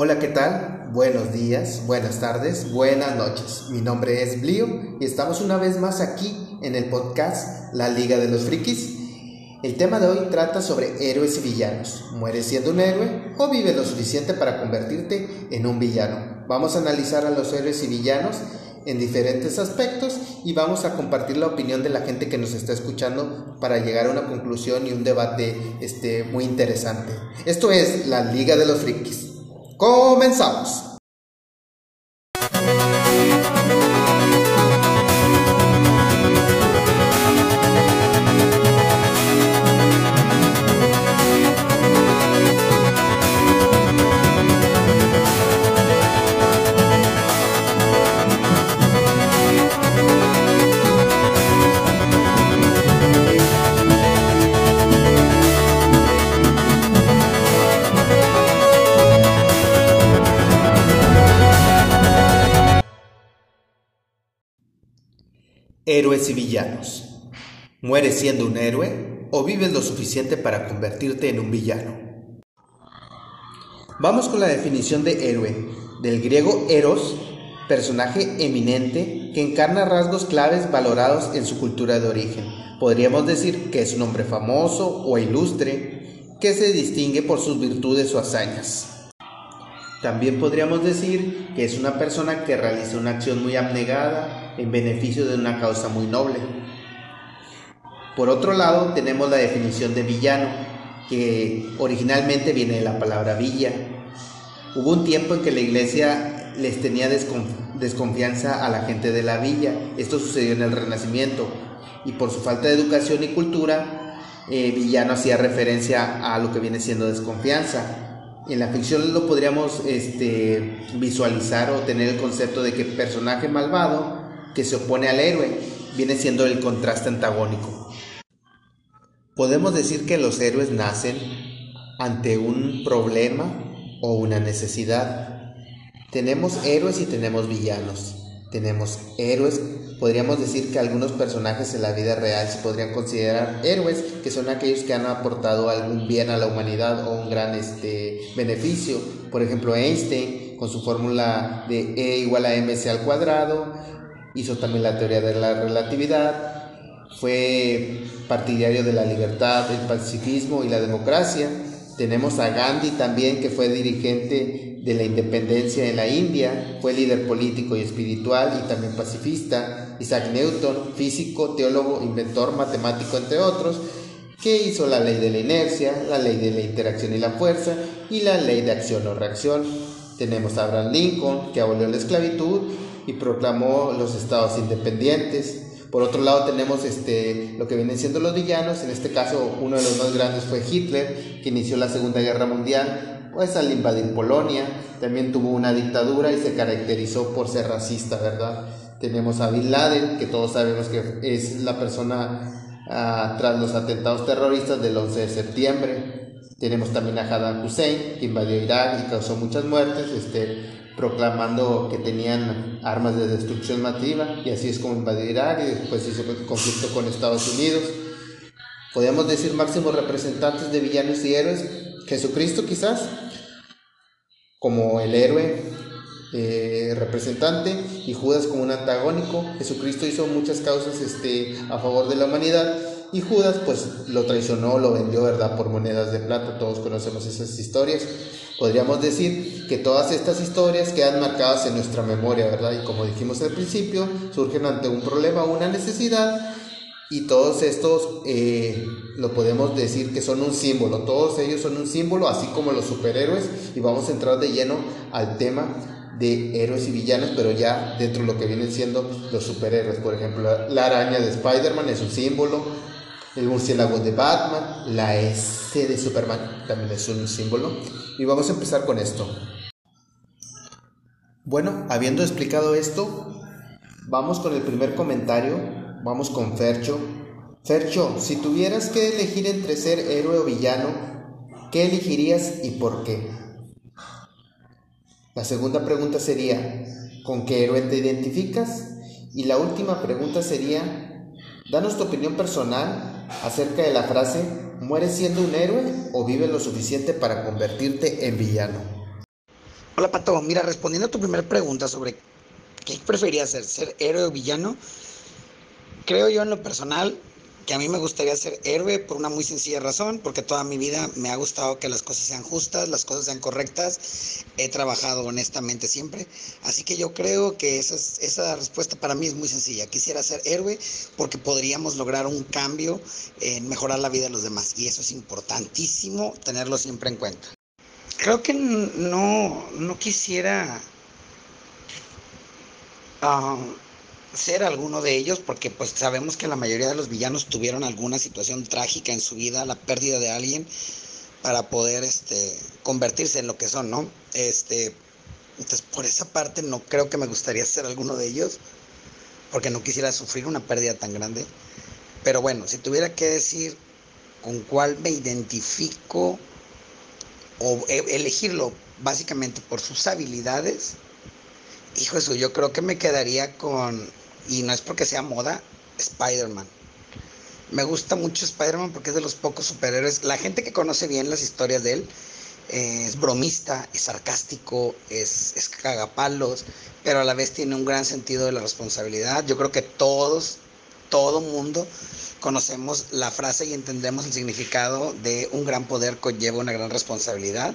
Hola, ¿qué tal? Buenos días, buenas tardes, buenas noches. Mi nombre es Blio y estamos una vez más aquí en el podcast La Liga de los Frikis. El tema de hoy trata sobre héroes y villanos. ¿Mueres siendo un héroe o vives lo suficiente para convertirte en un villano? Vamos a analizar a los héroes y villanos en diferentes aspectos y vamos a compartir la opinión de la gente que nos está escuchando para llegar a una conclusión y un debate este, muy interesante. Esto es la Liga de los Frikis. Comenzamos. Héroes y villanos. ¿Mueres siendo un héroe o vives lo suficiente para convertirte en un villano? Vamos con la definición de héroe, del griego eros, personaje eminente que encarna rasgos claves valorados en su cultura de origen. Podríamos decir que es un hombre famoso o ilustre que se distingue por sus virtudes o hazañas. También podríamos decir que es una persona que realiza una acción muy abnegada en beneficio de una causa muy noble. Por otro lado, tenemos la definición de villano, que originalmente viene de la palabra villa. Hubo un tiempo en que la iglesia les tenía desconfianza a la gente de la villa. Esto sucedió en el Renacimiento. Y por su falta de educación y cultura, eh, villano hacía referencia a lo que viene siendo desconfianza en la ficción lo podríamos este, visualizar o tener el concepto de que personaje malvado que se opone al héroe viene siendo el contraste antagónico. Podemos decir que los héroes nacen ante un problema o una necesidad. Tenemos héroes y tenemos villanos. Tenemos héroes, podríamos decir que algunos personajes en la vida real se podrían considerar héroes, que son aquellos que han aportado algún bien a la humanidad o un gran este, beneficio. Por ejemplo, Einstein, con su fórmula de E igual a mc al cuadrado, hizo también la teoría de la relatividad, fue partidario de la libertad, el pacifismo y la democracia. Tenemos a Gandhi también, que fue dirigente de la independencia en la India, fue líder político y espiritual y también pacifista. Isaac Newton, físico, teólogo, inventor, matemático, entre otros, que hizo la ley de la inercia, la ley de la interacción y la fuerza y la ley de acción o reacción. Tenemos a Abraham Lincoln, que abolió la esclavitud y proclamó los estados independientes. Por otro lado tenemos este, lo que vienen siendo los villanos, en este caso uno de los más grandes fue Hitler, que inició la Segunda Guerra Mundial pues al invadir Polonia, también tuvo una dictadura y se caracterizó por ser racista, ¿verdad? Tenemos a Bin Laden, que todos sabemos que es la persona ah, tras los atentados terroristas del 11 de septiembre. Tenemos también a Saddam Hussein, que invadió Irak y causó muchas muertes, este, proclamando que tenían armas de destrucción masiva, y así es como invadió Irak y después hizo conflicto con Estados Unidos. Podríamos decir máximos representantes de villanos y héroes, Jesucristo quizás, como el héroe eh, representante y Judas como un antagónico. Jesucristo hizo muchas causas este, a favor de la humanidad y Judas pues lo traicionó, lo vendió, ¿verdad? Por monedas de plata. Todos conocemos esas historias. Podríamos decir que todas estas historias quedan marcadas en nuestra memoria, ¿verdad? Y como dijimos al principio, surgen ante un problema una necesidad y todos estos eh, lo podemos decir que son un símbolo, todos ellos son un símbolo, así como los superhéroes, y vamos a entrar de lleno al tema de héroes y villanos, pero ya dentro de lo que vienen siendo los superhéroes. Por ejemplo, la araña de Spider-Man es un símbolo, el murciélago de Batman, la S de Superman también es un símbolo. Y vamos a empezar con esto. Bueno, habiendo explicado esto, vamos con el primer comentario Vamos con Fercho. Fercho, si tuvieras que elegir entre ser héroe o villano, ¿qué elegirías y por qué? La segunda pregunta sería, ¿con qué héroe te identificas? Y la última pregunta sería, danos tu opinión personal acerca de la frase, ¿mueres siendo un héroe o vives lo suficiente para convertirte en villano? Hola Pato, mira, respondiendo a tu primera pregunta sobre qué preferías ser, ser héroe o villano, creo yo en lo personal que a mí me gustaría ser héroe por una muy sencilla razón, porque toda mi vida me ha gustado que las cosas sean justas, las cosas sean correctas, he trabajado honestamente siempre, así que yo creo que esa, esa respuesta para mí es muy sencilla, quisiera ser héroe porque podríamos lograr un cambio en mejorar la vida de los demás, y eso es importantísimo tenerlo siempre en cuenta. Creo que no, no quisiera... Uh, ser alguno de ellos porque pues sabemos que la mayoría de los villanos tuvieron alguna situación trágica en su vida, la pérdida de alguien para poder este convertirse en lo que son, ¿no? Este entonces por esa parte no creo que me gustaría ser alguno de ellos porque no quisiera sufrir una pérdida tan grande. Pero bueno, si tuviera que decir con cuál me identifico o e, elegirlo básicamente por sus habilidades, hijo eso, yo creo que me quedaría con y no es porque sea moda, Spider-Man. Me gusta mucho Spider-Man porque es de los pocos superhéroes. La gente que conoce bien las historias de él eh, es bromista, es sarcástico, es, es cagapalos, pero a la vez tiene un gran sentido de la responsabilidad. Yo creo que todos, todo mundo conocemos la frase y entendemos el significado de un gran poder conlleva una gran responsabilidad.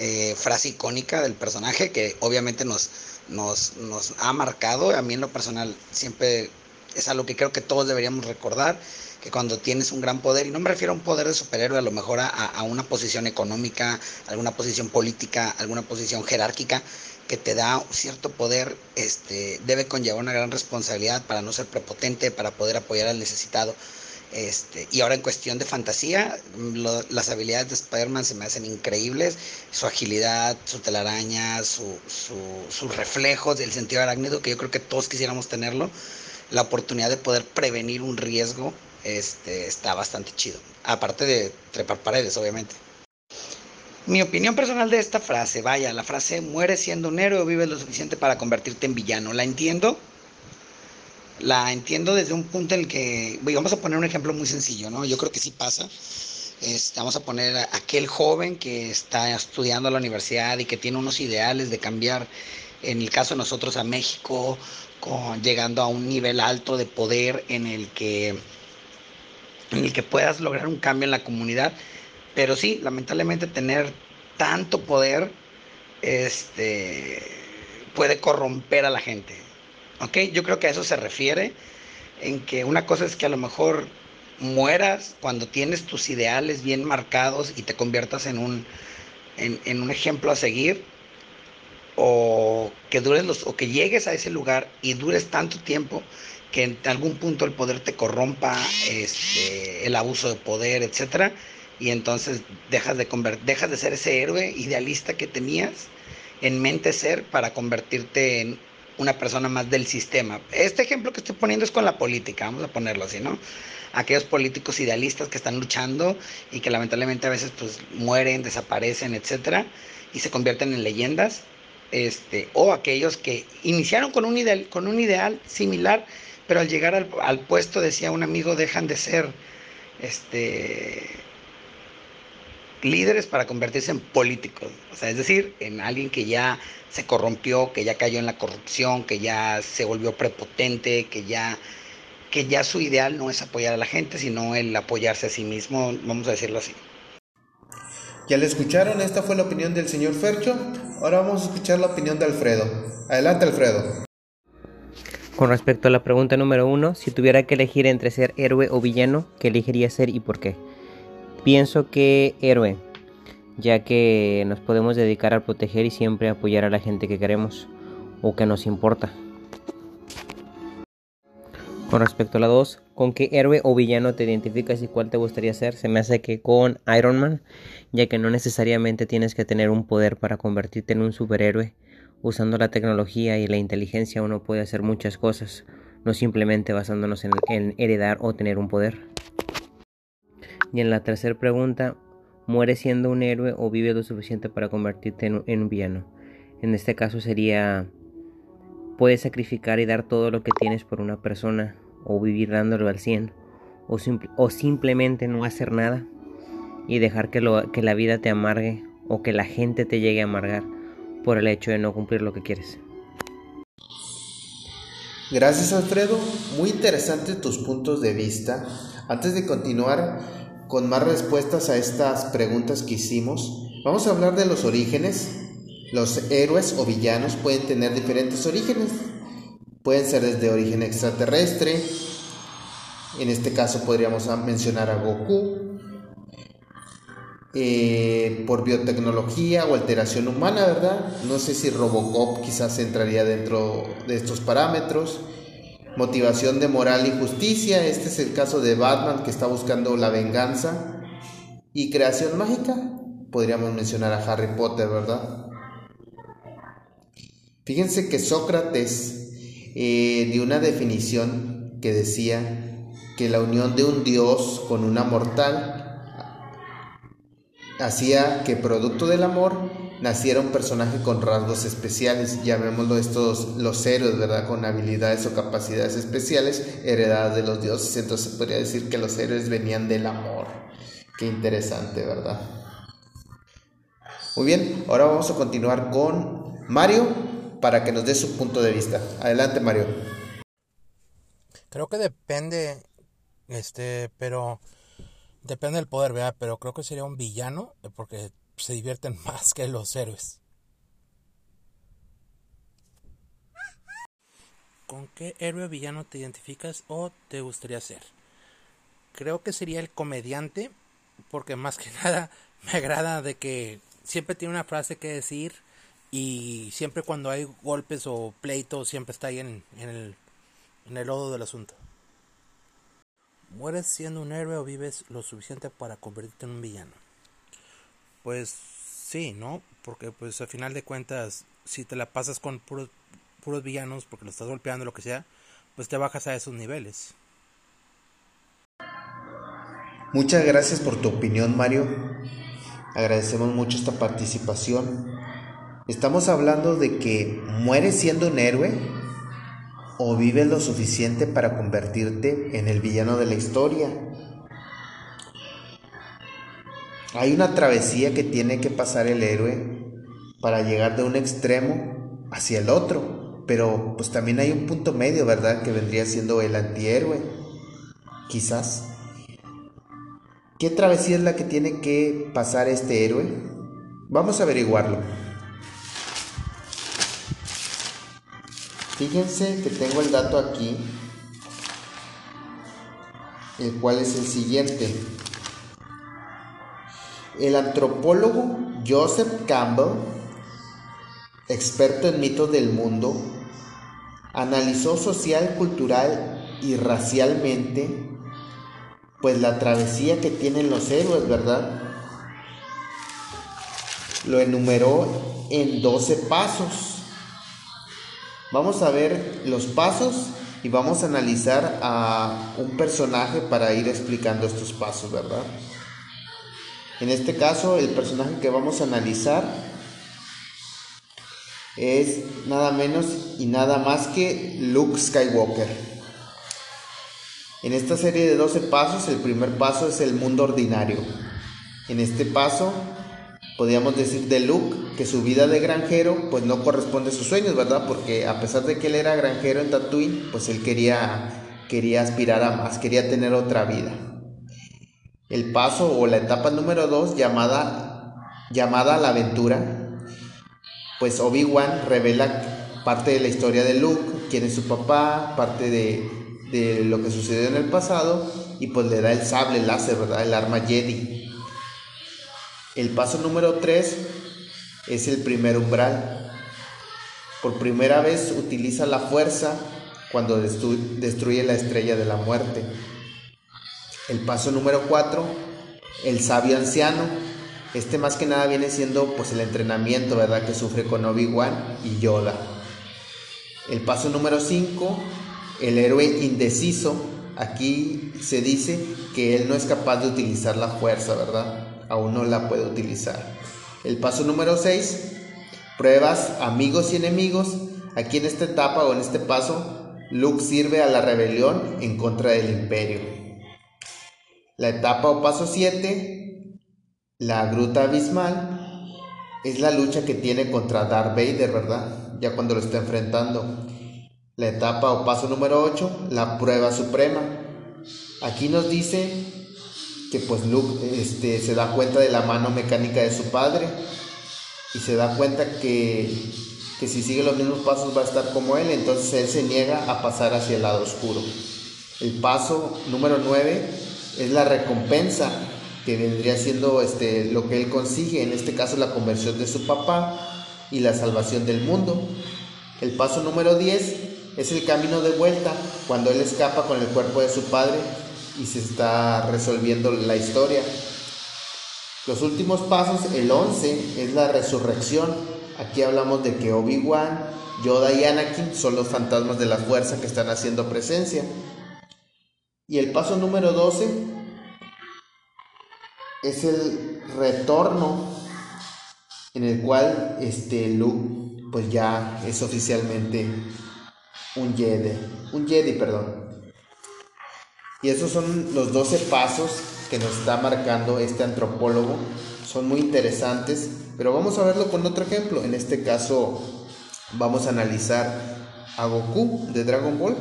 Eh, frase icónica del personaje que obviamente nos, nos, nos ha marcado. A mí en lo personal siempre es algo que creo que todos deberíamos recordar, que cuando tienes un gran poder, y no me refiero a un poder de superhéroe, a lo mejor a, a una posición económica, alguna posición política, alguna posición jerárquica, que te da cierto poder, este, debe conllevar una gran responsabilidad para no ser prepotente, para poder apoyar al necesitado. Este, y ahora en cuestión de fantasía, las habilidades de Spider-Man se me hacen increíbles. Su agilidad, su telaraña, su, sus reflejos, el sentido arácnido, que yo creo que todos quisiéramos tenerlo. La oportunidad de poder prevenir un riesgo este, está bastante chido. Aparte de trepar paredes, obviamente. Mi opinión personal de esta frase, vaya, la frase muere siendo un héroe o vives lo suficiente para convertirte en villano. La entiendo, la entiendo desde un punto en el que, vamos a poner un ejemplo muy sencillo, ¿no? Yo creo que sí pasa. Este, vamos a poner a aquel joven que está estudiando a la universidad y que tiene unos ideales de cambiar, en el caso de nosotros, a México, llegando a un nivel alto de poder en el que, en el que puedas lograr un cambio en la comunidad. Pero sí, lamentablemente tener tanto poder este, puede corromper a la gente. ¿Ok? Yo creo que a eso se refiere, en que una cosa es que a lo mejor mueras cuando tienes tus ideales bien marcados y te conviertas en un, en, un ejemplo a seguir, o que dures los, o que llegues a ese lugar y dures tanto tiempo que en algún punto el poder te corrompa, este, el abuso de poder, etcétera, y entonces dejas de dejas de ser ese héroe idealista que tenías en mente ser para convertirte en una persona más del sistema. Este ejemplo que estoy poniendo es con la política, vamos a ponerlo así, ¿no? Aquellos políticos idealistas que están luchando y que lamentablemente a veces pues mueren, desaparecen, etcétera, y se convierten en leyendas, este, o aquellos que iniciaron con un ideal, con un ideal similar, pero al llegar al, al puesto, decía un amigo, dejan de ser este líderes para convertirse en políticos, o sea, es decir, en alguien que ya se corrompió, que ya cayó en la corrupción, que ya se volvió prepotente, que ya que ya su ideal no es apoyar a la gente, sino el apoyarse a sí mismo, vamos a decirlo así. Ya le escucharon, esta fue la opinión del señor Fercho. Ahora vamos a escuchar la opinión de Alfredo. Adelante, Alfredo. Con respecto a la pregunta número uno, si tuviera que elegir entre ser héroe o villano, ¿qué elegiría ser y por qué? Pienso que héroe, ya que nos podemos dedicar a proteger y siempre apoyar a la gente que queremos o que nos importa. Con respecto a la 2, ¿con qué héroe o villano te identificas y cuál te gustaría ser? Se me hace que con Iron Man, ya que no necesariamente tienes que tener un poder para convertirte en un superhéroe. Usando la tecnología y la inteligencia uno puede hacer muchas cosas, no simplemente basándonos en, en heredar o tener un poder. Y en la tercera pregunta, ¿muere siendo un héroe o vive lo suficiente para convertirte en un, villano? En este caso sería, puedes sacrificar y dar todo lo que tienes por una persona o vivir dándolo al 100 o, o simplemente no hacer nada y dejar que, lo, que la vida te amargue o que la gente te llegue a amargar por el hecho de no cumplir lo que quieres. Gracias Alfredo, muy interesantes tus puntos de vista. Antes de continuar con más respuestas a estas preguntas que hicimos, vamos a hablar de los orígenes. Los héroes o villanos pueden tener diferentes orígenes. Pueden ser desde origen extraterrestre, en este caso podríamos mencionar a Goku, eh, por biotecnología o alteración humana, ¿verdad? No sé si Robocop quizás entraría dentro de estos parámetros. Motivación de moral y justicia, este es el caso de Batman que está buscando la venganza. Y creación mágica, podríamos mencionar a Harry Potter, ¿verdad? Fíjense que Sócrates eh, dio una definición que decía que la unión de un dios con una mortal hacía que producto del amor naciera un personaje con rasgos especiales, llamémoslo estos los héroes, ¿verdad? Con habilidades o capacidades especiales heredadas de los dioses, entonces podría decir que los héroes venían del amor. Qué interesante, ¿verdad? Muy bien, ahora vamos a continuar con Mario para que nos dé su punto de vista. Adelante, Mario. Creo que depende, este, pero Depende del poder, ¿verdad? Pero creo que sería un villano eh, porque se divierten más que los héroes. ¿Con qué héroe villano te identificas o te gustaría ser? Creo que sería el comediante, porque más que nada me agrada de que siempre tiene una frase que decir y siempre cuando hay golpes o pleitos siempre está ahí en, el, en el lodo del asunto. ¿Mueres siendo un héroe o vives lo suficiente para convertirte en un villano? Pues sí, ¿no? Porque pues al final de cuentas, si te la pasas con puros, puros villanos porque lo estás golpeando, lo que sea, pues te bajas a esos niveles. Muchas gracias por tu opinión, Mario. Agradecemos mucho esta participación. Estamos hablando de que mueres siendo un héroe o vives lo suficiente para convertirte en el villano de la historia. Hay una travesía que tiene que pasar el héroe para llegar de un extremo hacia el otro, pero pues también hay un punto medio, ¿verdad? Que vendría siendo el antihéroe, quizás. ¿Qué travesía es la que tiene que pasar este héroe? Vamos a averiguarlo. Fíjense que tengo el dato aquí, el cual es el siguiente. El antropólogo Joseph Campbell, experto en mitos del mundo, analizó social, cultural y racialmente pues la travesía que tienen los héroes, ¿verdad? Lo enumeró en 12 pasos. Vamos a ver los pasos y vamos a analizar a un personaje para ir explicando estos pasos, ¿verdad? En este caso, el personaje que vamos a analizar es nada menos y nada más que Luke Skywalker. En esta serie de 12 pasos, el primer paso es el mundo ordinario. En este paso podríamos decir de Luke que su vida de granjero pues no corresponde a sus sueños, ¿verdad? Porque a pesar de que él era granjero en Tatooine, pues él quería, quería aspirar a más, quería tener otra vida. El paso o la etapa número 2 llamada, llamada la aventura, pues Obi-Wan revela parte de la historia de Luke, quién es su papá, parte de, de lo que sucedió en el pasado y pues le da el sable láser, ¿verdad? El arma Jedi. El paso número 3 es el primer umbral. Por primera vez utiliza la fuerza cuando destruye la estrella de la muerte. El paso número 4, el sabio anciano. Este más que nada viene siendo pues el entrenamiento, ¿verdad? Que sufre con Obi-Wan y Yoda. El paso número 5, el héroe indeciso. Aquí se dice que él no es capaz de utilizar la fuerza, ¿verdad? aún no la puede utilizar. El paso número 6, pruebas amigos y enemigos. Aquí en esta etapa o en este paso, Luke sirve a la rebelión en contra del imperio. La etapa o paso 7, la gruta abismal. es la lucha que tiene contra Darth Vader, ¿verdad? Ya cuando lo está enfrentando. La etapa o paso número 8, la prueba suprema. Aquí nos dice que pues Luke este, se da cuenta de la mano mecánica de su padre y se da cuenta que, que si sigue los mismos pasos va a estar como él, entonces él se niega a pasar hacia el lado oscuro. El paso número 9 es la recompensa que vendría siendo este, lo que él consigue, en este caso la conversión de su papá y la salvación del mundo. El paso número 10 es el camino de vuelta, cuando él escapa con el cuerpo de su padre y se está resolviendo la historia. Los últimos pasos, el 11, es la resurrección. Aquí hablamos de que Obi-Wan, Yoda y Anakin son los fantasmas de la fuerza que están haciendo presencia. Y el paso número 12 es el retorno en el cual este Luke pues ya es oficialmente un Jedi, un Jedi, perdón. Y esos son los 12 pasos que nos está marcando este antropólogo. Son muy interesantes, pero vamos a verlo con otro ejemplo. En este caso vamos a analizar a Goku de Dragon Ball.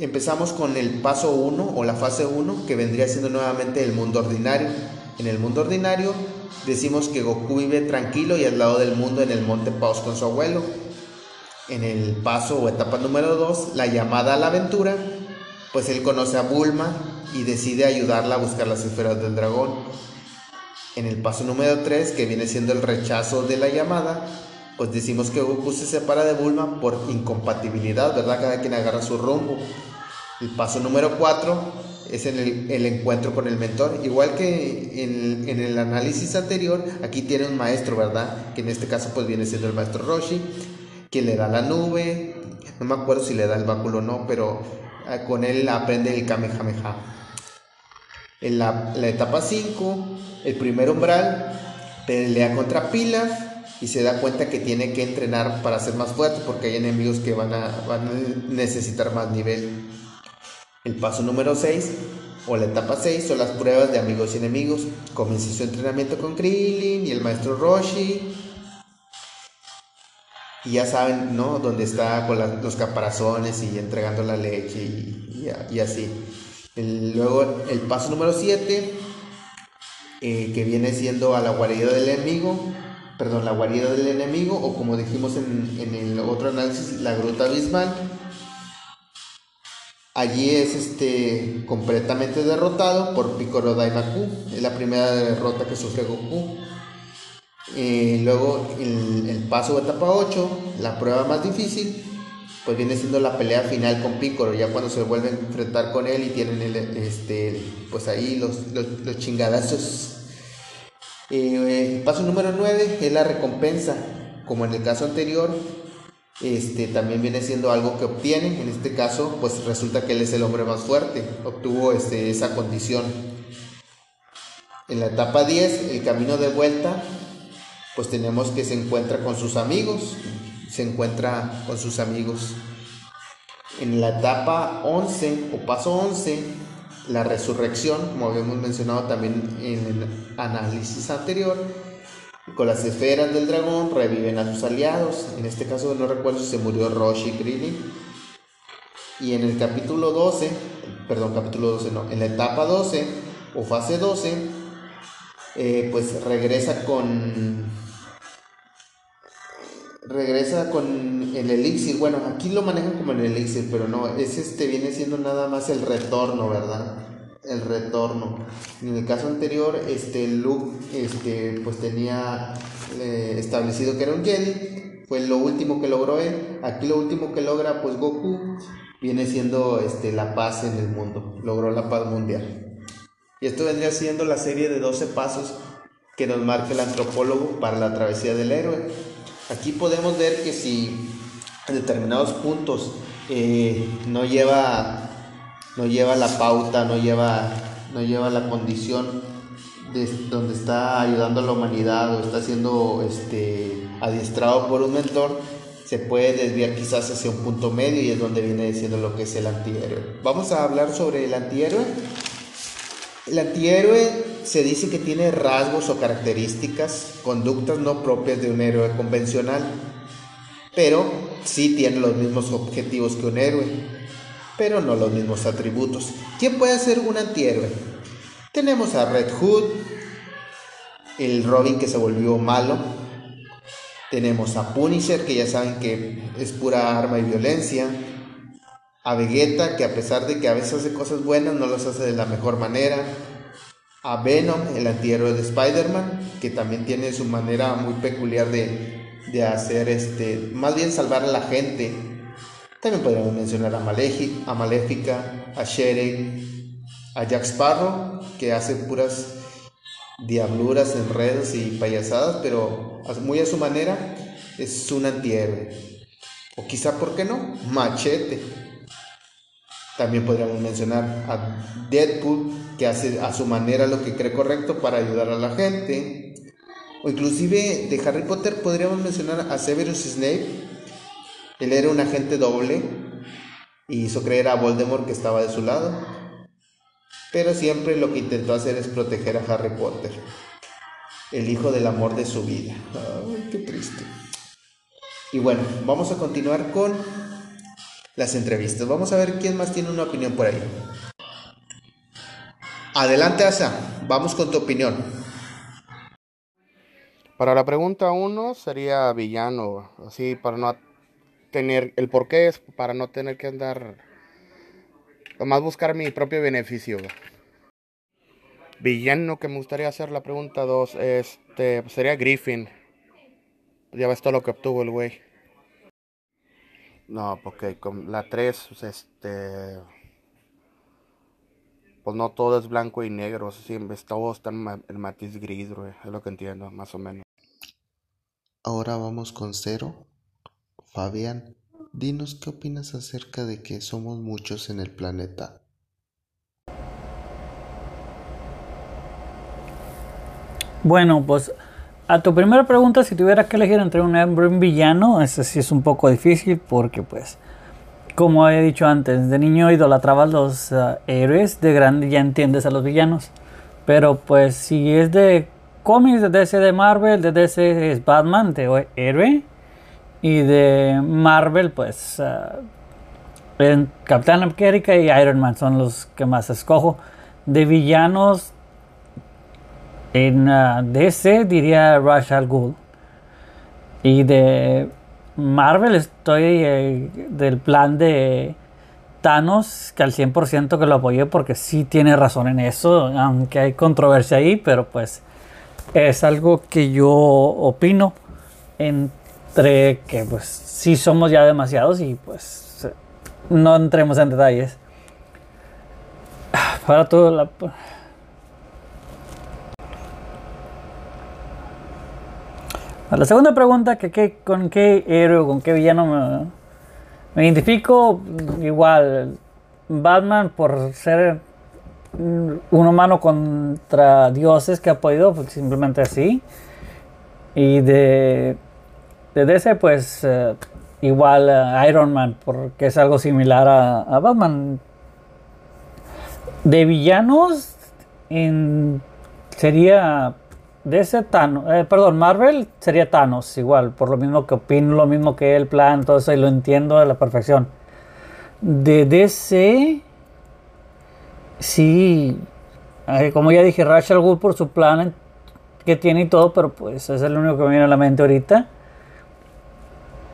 Empezamos con el paso 1 o la fase 1 que vendría siendo nuevamente el mundo ordinario. En el mundo ordinario decimos que Goku vive tranquilo y al lado del mundo en el monte Paus con su abuelo. En el paso o etapa número 2, la llamada a la aventura, pues él conoce a Bulma y decide ayudarla a buscar las esferas del dragón. En el paso número 3, que viene siendo el rechazo de la llamada, pues decimos que Goku se separa de Bulma por incompatibilidad, ¿verdad? Cada quien agarra su rumbo. El paso número 4 es en el, encuentro con el mentor. Igual que en, el análisis anterior, aquí tiene un maestro, ¿verdad? Que en este caso pues viene siendo el maestro Roshi, quien le da la nube. No me acuerdo si le da el báculo o no, pero ah, con él aprende el Kamehameha. En la, la etapa 5, el primer umbral pelea contra Pilaf y se da cuenta que tiene que entrenar para ser más fuerte porque hay enemigos que van a, van a necesitar más nivel. El paso número 6 o la etapa 6 son las pruebas de amigos y enemigos. Comienza su entrenamiento con Krillin y el maestro Roshi. Y ya saben, ¿no? Donde está con los caparazones y entregando la leche y, así. luego el paso número 7, eh, que viene siendo a la guarida del enemigo. Perdón, la guarida del enemigo, o como dijimos en, en el otro análisis, la gruta abismal Allí es este, completamente derrotado por Piccolo Daimaku. Es la primera derrota que sufre Goku. Eh, luego el, paso de etapa 8, la prueba más difícil, pues viene siendo la pelea final con Piccolo, ya cuando se vuelven a enfrentar con él y tienen el, este, pues ahí los, los, chingadazos. Eh, el paso número 9 es la recompensa, como en el caso anterior, este, también viene siendo algo que obtiene. En este caso, pues resulta que él es el hombre más fuerte, obtuvo este, esa condición. En la etapa 10, el camino de vuelta, pues tenemos que se encuentra con sus amigos, se encuentra con sus amigos. En la etapa 11 o paso 11, la resurrección, como habíamos mencionado también en el análisis anterior, con las esferas del dragón reviven a sus aliados. En este caso no recuerdo si se murió Roshi Krillin. Y en el capítulo 12, perdón, capítulo 12 no, en la etapa 12 o fase 12, eh, pues regresa con regresa con el elixir. Bueno, aquí lo manejan como el elixir, pero no, es este viene siendo nada más el retorno, ¿verdad? El retorno. En el caso anterior, este Luke este, pues tenía eh, establecido que era un Jedi, fue lo último que logró él. Aquí lo último que logra pues Goku viene siendo este, la paz en el mundo, logró la paz mundial. Y esto vendría siendo la serie de 12 pasos que nos marca el antropólogo para la travesía del héroe. Aquí podemos ver que si en determinados puntos eh, no lleva no lleva la pauta, no lleva, no lleva la condición de donde está ayudando a la humanidad o está siendo este, adiestrado por un mentor, se puede desviar quizás hacia un punto medio y es donde viene diciendo lo que es el antihéroe. Vamos a hablar sobre el antihéroe. El antihéroe se dice que tiene rasgos o características, conductas no propias de un héroe convencional, pero sí tiene los mismos objetivos que un héroe, pero no los mismos atributos. ¿Quién puede ser un antihéroe? Tenemos a Red Hood, el Robin que se volvió malo, tenemos a Punisher, que ya saben que es pura arma y violencia, a Vegeta, que a pesar de que a veces hace cosas buenas, no las hace de la mejor manera. A Venom, el antihéroe de Spider-Man, que también tiene su manera muy peculiar de, de, hacer, este, más bien salvar a la gente. También podríamos mencionar a, a Maléfica, a Sherek, a Jack Sparrow, que hace puras diabluras, enredos y payasadas, pero muy a su manera es un antihéroe. O quizá, ¿por qué no? Machete también podríamos mencionar a Deadpool, que hace a su manera lo que cree correcto para ayudar a la gente. O inclusive de Harry Potter podríamos mencionar a Severus Snape. Él era un agente doble y hizo creer a Voldemort que estaba de su lado. Pero siempre lo que intentó hacer es proteger a Harry Potter, el hijo del amor de su vida. Ay, qué triste. Y bueno, vamos a continuar con las entrevistas. Vamos a ver quién más tiene una opinión por ahí. Adelante, Asa. Vamos con tu opinión. Para la pregunta uno sería villano, así para no tener el por qué es para no tener que andar más buscar mi propio beneficio. Villano que me gustaría hacer la pregunta dos, este sería Griffin. Ya ves todo lo que obtuvo el güey. No, porque con la 3, pues, este. Pues no todo es blanco y negro, siempre todo está en el matiz gris, es lo que entiendo, más o menos. Ahora vamos con cero. Fabián, dinos qué opinas acerca de que somos muchos en el planeta. Bueno, pues a tu primera pregunta, si tuvieras que elegir entre un héroe y un villano, ese sí es un poco difícil porque pues, como he dicho antes, de niño idolatrabas los uh, héroes, de grande ya entiendes a los villanos. Pero pues si es de cómics, de DC de Marvel, de DC es Batman, de héroe. Y de Marvel, pues uh, Capitán América y Iron Man son los que más escojo. De villanos, en uh, DC diría Rush al. Y de Marvel estoy eh, del plan de Thanos, que al 100% que lo apoyé porque sí tiene razón en eso, aunque hay controversia ahí, pero pues es algo que yo opino entre que pues sí somos ya demasiados y pues no entremos en detalles. Para todo la la segunda pregunta, que, ¿con qué héroe con qué villano me, identifico? Igual, Batman por ser un humano contra dioses que ha podido, pues simplemente así. Y de, de DC, pues eh, igual uh, Iron Man, porque es algo similar a, Batman. De villanos, en, sería ese Thanos, eh, perdón, Marvel sería Thanos igual, por lo mismo que opino, lo mismo que el plan, todo eso y lo entiendo a la perfección. De DC, sí, eh, como ya dije, Rachel Wood por su plan que tiene y todo, pero pues es el único que me viene a la mente ahorita.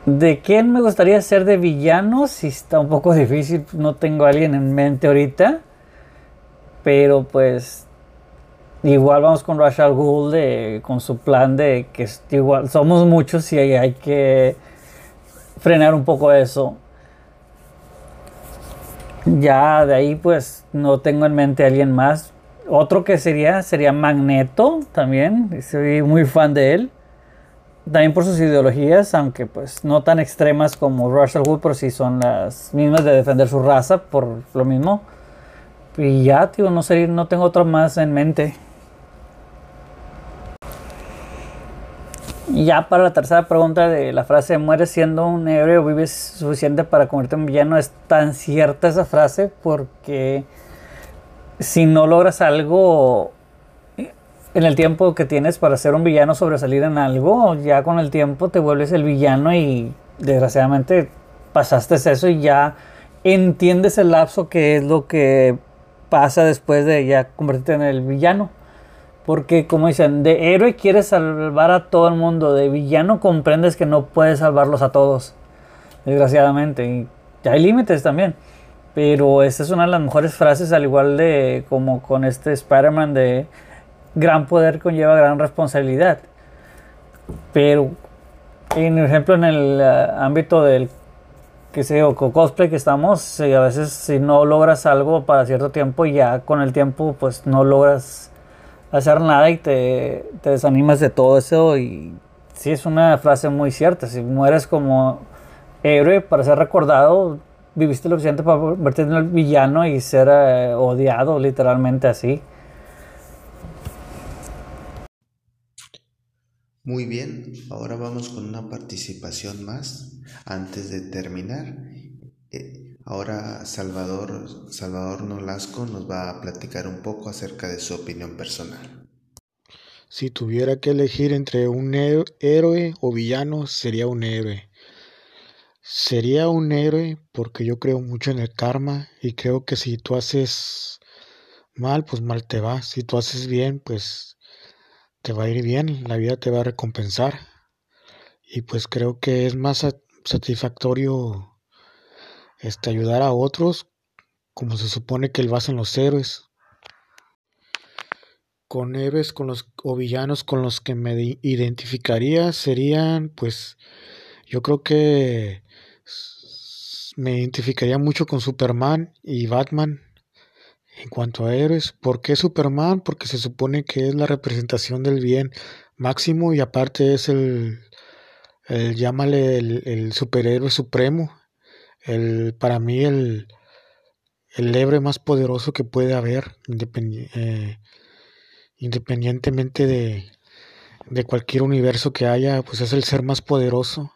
¿De quién me gustaría ser de villano? Si está un poco difícil, no tengo a alguien en mente ahorita. Pero pues Igual vamos con Rachel Gould con su plan de que igual somos muchos y hay que frenar un poco eso. Ya de ahí pues no tengo en mente a alguien más. Otro que sería sería Magneto también. Soy muy fan de él. También por sus ideologías, aunque pues no tan extremas como Russell Wood, pero sí son las mismas de defender su raza por lo mismo. Y ya, tío, no sé, no tengo otro más en mente. Y ya para la tercera pregunta de la frase mueres siendo un héroe o vives suficiente para convertirte en villano, es tan cierta esa frase porque si no logras algo en el tiempo que tienes para ser un villano, sobresalir en algo, ya con el tiempo te vuelves el villano y desgraciadamente pasaste eso y ya entiendes el lapso que es lo que pasa después de ya convertirte en el villano. Porque como dicen, de héroe quieres salvar a todo el mundo, de villano comprendes que no puedes salvarlos a todos, desgraciadamente. Y hay límites también. Pero esta es una de las mejores frases, al igual de como con este Spider-Man de gran poder conlleva gran responsabilidad. Pero, en ejemplo, en el eh, ámbito del que sé o cosplay que estamos, a veces si no logras algo para cierto tiempo, ya con el tiempo pues no logras hacer nada y te, te desanimas de todo eso y sí es una frase muy cierta, si mueres como héroe para ser recordado, viviste lo suficiente para convertirte en el villano y ser eh, odiado literalmente así. Muy bien, ahora vamos con una participación más antes de terminar. Eh, ahora Salvador, Salvador Nolasco nos va a platicar un poco acerca de su opinión personal. Si tuviera que elegir entre un héroe o villano, sería un héroe. Sería un héroe porque yo creo mucho en el karma y creo que si tú haces mal, pues mal te va. Si tú haces bien, pues te va a ir bien, la vida te va a recompensar. Y pues creo que es más satisfactorio este, ayudar a otros como se supone que lo hacen los héroes. Con héroes con los, o villanos con los que me identificaría serían pues yo creo que me identificaría mucho con Superman y Batman en cuanto a héroes. ¿Por qué Superman? Porque se supone que es la representación del bien máximo y aparte es el, el llámale el, superhéroe supremo. El, para mí el, el héroe más poderoso que puede haber, eh, independientemente de, de cualquier universo que haya, pues es el ser más poderoso.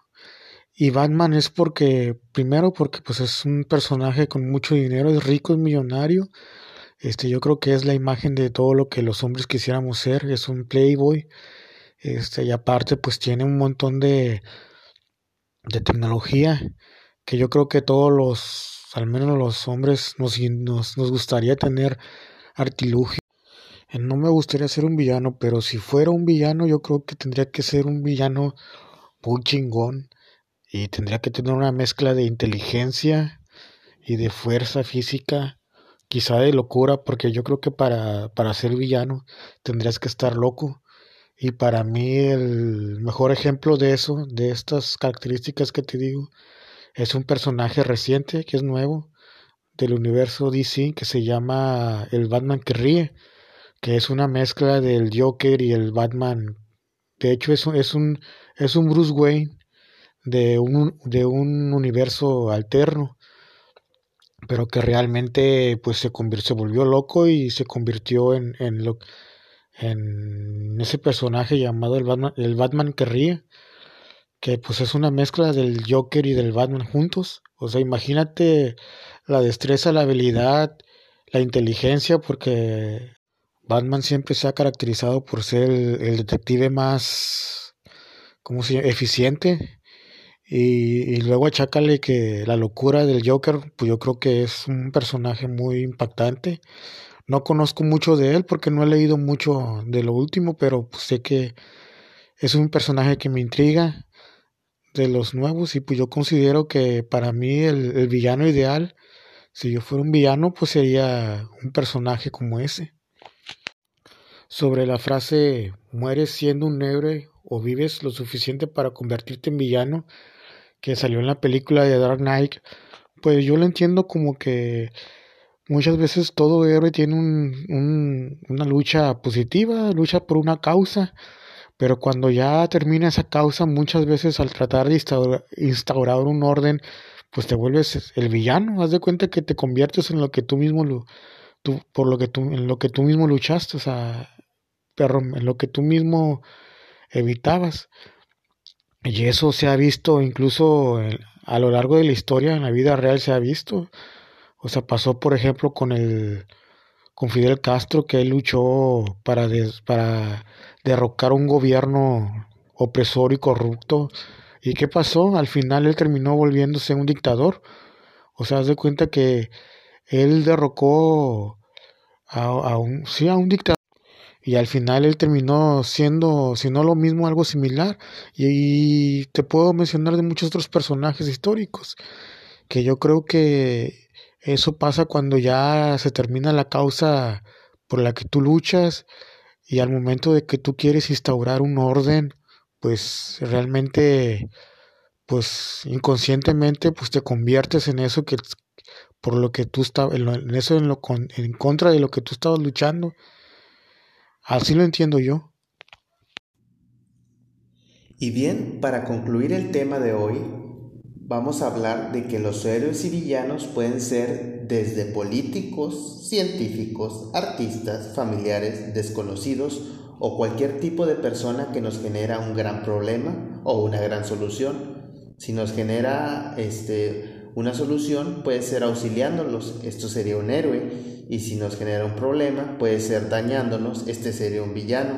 Y Batman es porque, primero porque pues es un personaje con mucho dinero, es rico, es millonario. Este, yo creo que es la imagen de todo lo que los hombres quisiéramos ser, es un playboy. Este, y aparte pues tiene un montón de, de tecnología que yo creo que todos los, al menos los hombres, nos, nos, nos gustaría tener artilugio. No me gustaría ser un villano, pero si fuera un villano, yo creo que tendría que ser un villano muy chingón y tendría que tener una mezcla de inteligencia y de fuerza física, quizá de locura, porque yo creo que para, para ser villano tendrías que estar loco. Y para mí el mejor ejemplo de eso, de estas características que te digo, es un personaje reciente, que es nuevo, del universo DC, que se llama el Batman que ríe, que es una mezcla del Joker y el Batman. De hecho, es es un, es un Bruce Wayne de un, de un universo alterno, pero que realmente pues se, se volvió loco y se convirtió en, en, lo, en ese personaje llamado el Batman, el Batman que ríe, que pues es una mezcla del Joker y del Batman juntos. O sea, imagínate la destreza, la habilidad, la inteligencia, porque Batman siempre se ha caracterizado por ser el, detective más, ¿cómo se llama? eficiente y, luego achácale que la locura del Joker, pues yo creo que es un personaje muy impactante. No conozco mucho de él porque no he leído mucho de lo último, pero pues sé que es un personaje que me intriga de los nuevos y pues yo considero que para mí el, el villano ideal, si yo fuera un villano, pues sería un personaje como ese. Sobre la frase mueres siendo un héroe o vives lo suficiente para convertirte en villano, que salió en la película de Dark Knight, pues yo lo entiendo como que muchas veces todo héroe tiene un, una lucha positiva, lucha por una causa, pero cuando ya termina esa causa, muchas veces al tratar de instaurar, un orden, pues te vuelves el villano, haz de cuenta que te conviertes en lo que tú mismo lo, tú, por lo que tú, en lo que tú mismo luchaste, o sea, pero en lo que tú mismo evitabas. Y eso se ha visto incluso a lo largo de la historia, en la vida real se ha visto. O sea, pasó por ejemplo con el con Fidel Castro, que él luchó para, para derrocar un gobierno opresor y corrupto. ¿Y qué pasó? Al final él terminó volviéndose un dictador. O sea, haz de cuenta que él derrocó a, un, sí, a un dictador. Y al final él terminó siendo, si no lo mismo, algo similar. Y, te puedo mencionar de muchos otros personajes históricos. Que yo creo que eso pasa cuando ya se termina la causa por la que tú luchas. Y al momento de que tú quieres instaurar un orden, pues realmente, pues inconscientemente, pues te conviertes en eso que por lo que tú estabas, en eso en, lo, en contra de lo que tú estabas luchando. Así lo entiendo yo. Y bien, para concluir el tema de hoy, vamos a hablar de que los héroes y villanos pueden ser desde políticos, científicos, artistas, familiares, desconocidos o cualquier tipo de persona que nos genera un gran problema o una gran solución. Si nos genera este una solución puede ser auxiliándolos, esto sería un héroe, y si nos genera un problema puede ser dañándonos, este sería un villano.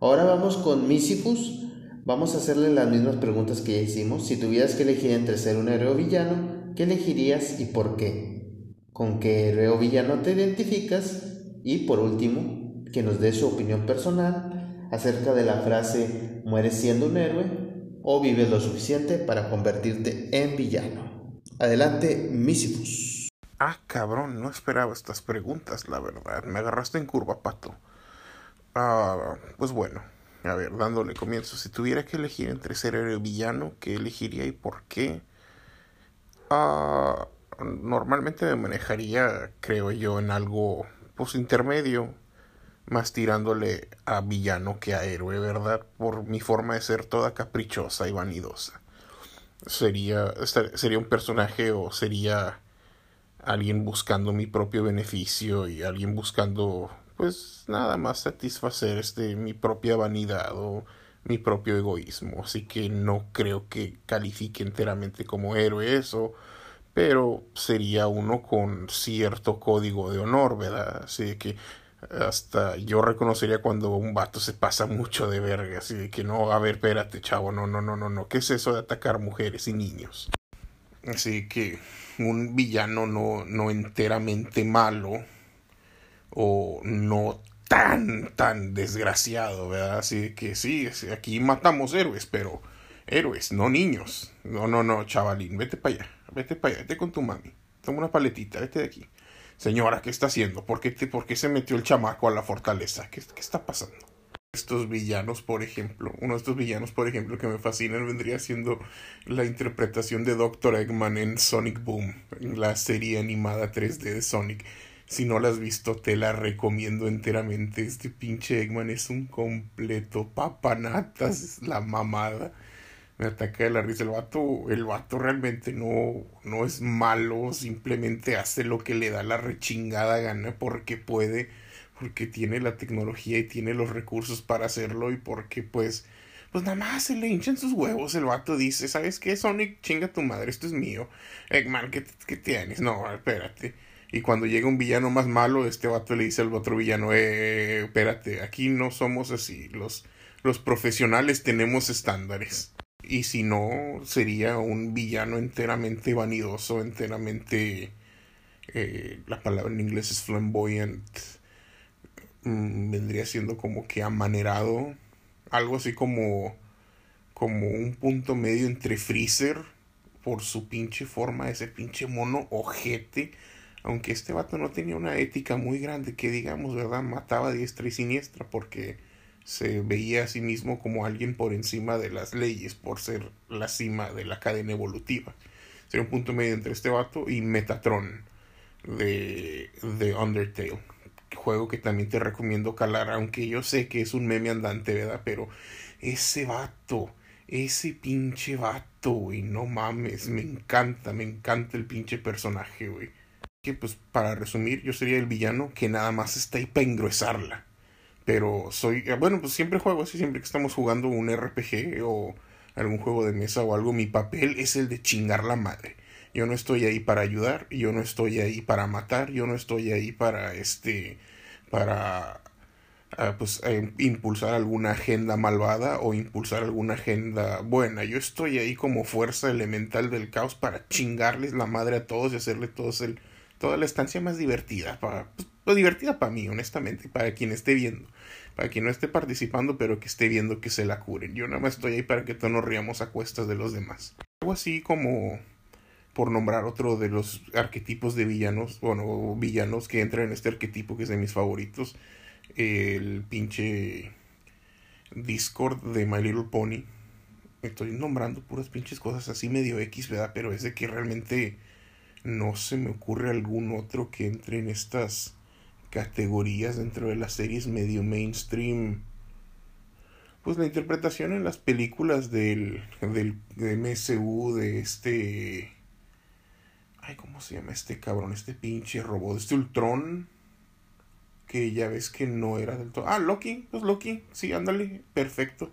Ahora vamos con Misifus, vamos a hacerle las mismas preguntas que ya hicimos. Si tuvieras que elegir entre ser un héroe o villano, ¿qué elegirías y por qué? ¿Con qué héroe o villano te identificas? Y por último, que nos dé su opinión personal acerca de la frase mueres siendo un héroe o vives lo suficiente para convertirte en villano. Adelante, Misifus. Ah, cabrón, no esperaba estas preguntas, la verdad. Me agarraste en curva, pato. Ah, pues bueno, a ver, dándole comienzo. Si tuviera que elegir entre ser héroe villano, ¿qué elegiría y por qué? Ah, normalmente me manejaría, creo yo, en algo pues intermedio, más tirándole a villano que a héroe, ¿verdad? Por mi forma de ser toda caprichosa y vanidosa sería, sería un personaje o sería alguien buscando mi propio beneficio y alguien buscando pues nada más satisfacer este mi propia vanidad o mi propio egoísmo así que no creo que califique enteramente como héroe eso pero sería uno con cierto código de honor verdad así que hasta yo reconocería cuando un vato se pasa mucho de verga, así de que no, a ver, espérate, chavo, no, no, no, no, no, ¿qué es eso de atacar mujeres y niños? Así que un villano no, no enteramente malo o no tan, tan desgraciado, ¿verdad? Así que sí, aquí matamos héroes, pero héroes, no niños. No, no, no, chavalín, vete para allá, vete para allá, vete con tu mami, toma una paletita, vete de aquí. Señora, ¿qué está haciendo? ¿Por qué, por qué se metió el chamaco a la fortaleza? ¿Qué, ¿Qué, está pasando? Estos villanos, por ejemplo, uno de estos villanos, por ejemplo, que me fascinan vendría siendo la interpretación de Dr. Eggman en Sonic Boom, en la serie animada 3D de Sonic. Si no la has visto, te la recomiendo enteramente. Este pinche Eggman es un completo papanatas, la mamada me ataca de la risa. El vato, el vato realmente no, no es malo, simplemente hace lo que le da la rechingada gana porque puede, porque tiene la tecnología y tiene los recursos para hacerlo y porque pues, pues nada más se le hinchan sus huevos. El vato dice, ¿sabes qué, Sonic? Chinga tu madre, esto es mío. Eggman, ¿qué, qué tienes? No, espérate. Y cuando llega un villano más malo, este vato le dice al otro villano, eh, espérate, aquí no somos así. Los, los profesionales tenemos estándares y si no, sería un villano enteramente vanidoso, enteramente... Eh, la palabra en inglés es flamboyant. Mm, vendría siendo como que amanerado. Algo así como... Como un punto medio entre Freezer. Por su pinche forma, ese pinche mono ojete. Aunque este vato no tenía una ética muy grande que digamos, ¿verdad? Mataba diestra y siniestra porque se veía a sí mismo como alguien por encima de las leyes, por ser la cima de la cadena evolutiva. Sería un punto medio entre este vato y Metatron de, de Undertale. Juego que también te recomiendo calar, aunque yo sé que es un meme andante, ¿verdad? Pero ese vato, ese pinche vato, güey, no mames, me encanta, me encanta el pinche personaje, güey. Que pues para resumir, yo sería el villano que nada más está ahí para engruesarla pero soy, eh, bueno, pues siempre juego así, siempre que estamos jugando un RPG o algún juego de mesa o algo, mi papel es el de chingar la madre. Yo no estoy ahí para ayudar, yo no estoy ahí para matar, yo no estoy ahí para este para ah, pues, eh, impulsar alguna agenda malvada o impulsar alguna agenda buena. Yo estoy ahí como fuerza elemental del caos para chingarles la madre a todos y hacerle todos el, toda la estancia más divertida. Para, pues, pues, divertida para mí, honestamente, para quien esté viendo. Para quien no esté participando, pero que esté viendo que se la curen. Yo nada más estoy ahí para que todos nos riamos a cuestas de los demás. Algo así como por nombrar otro de los arquetipos de villanos, bueno, villanos que entran en este arquetipo que es de mis favoritos, el pinche Discord de My Little Pony. Estoy nombrando puras pinches cosas así medio X, ¿verdad? Pero es de que realmente no se me ocurre algún otro que entre en estas categorías dentro de las series medio mainstream. Pues la interpretación en las películas del, del, MSU, de este Ay, ¿cómo se llama este cabrón? Este pinche robot. Este Ultron. Que ya ves que no era del todo. Ah, Loki. Pues Loki. Sí, ándale. Perfecto.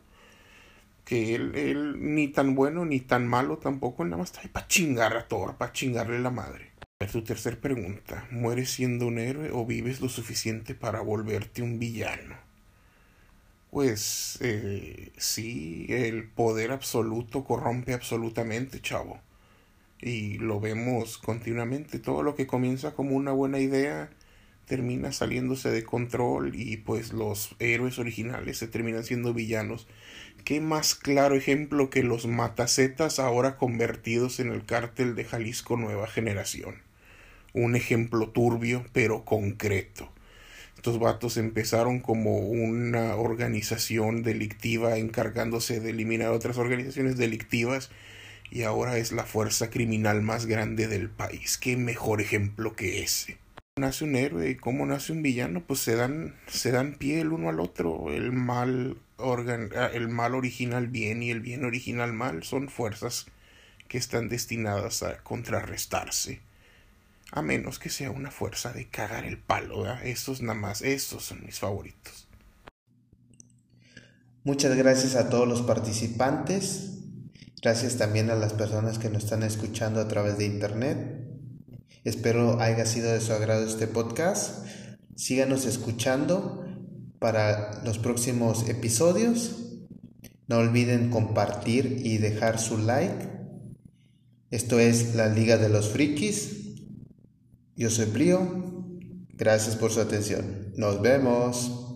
Que él, él ni tan bueno ni tan malo tampoco. Nada más está para chingar a Thor. Para chingarle la madre. A ver, tu tercer pregunta. ¿Mueres siendo un héroe o vives lo suficiente para volverte un villano? Pues eh, sí, el poder absoluto corrompe absolutamente, chavo y lo vemos continuamente. Todo lo que comienza como una buena idea termina saliéndose de control y pues los héroes originales se terminan siendo villanos. ¿Qué más claro ejemplo que los matacetas ahora convertidos en el cártel de Jalisco Nueva Generación? Un ejemplo turbio pero concreto. Estos vatos empezaron como una organización delictiva encargándose de eliminar otras organizaciones delictivas y ahora es la fuerza criminal más grande del país. ¿Qué mejor ejemplo que ese? Nace un héroe y cómo nace un villano, pues se dan, se dan pie el uno al otro. El mal, organ, ah, el mal original bien y el bien original mal son fuerzas que están destinadas a contrarrestarse. A menos que sea una fuerza de cagar el palo, ¿verdad? Estos nada más, estos son mis favoritos. Muchas gracias a todos los participantes. Gracias también a las personas que nos están escuchando a través de internet. Espero haya sido de su agrado este podcast. Síganos escuchando para los próximos episodios. No olviden compartir y dejar su like. Esto es la Liga de los Frikis. Yo soy Brío. Gracias por su atención. Nos vemos.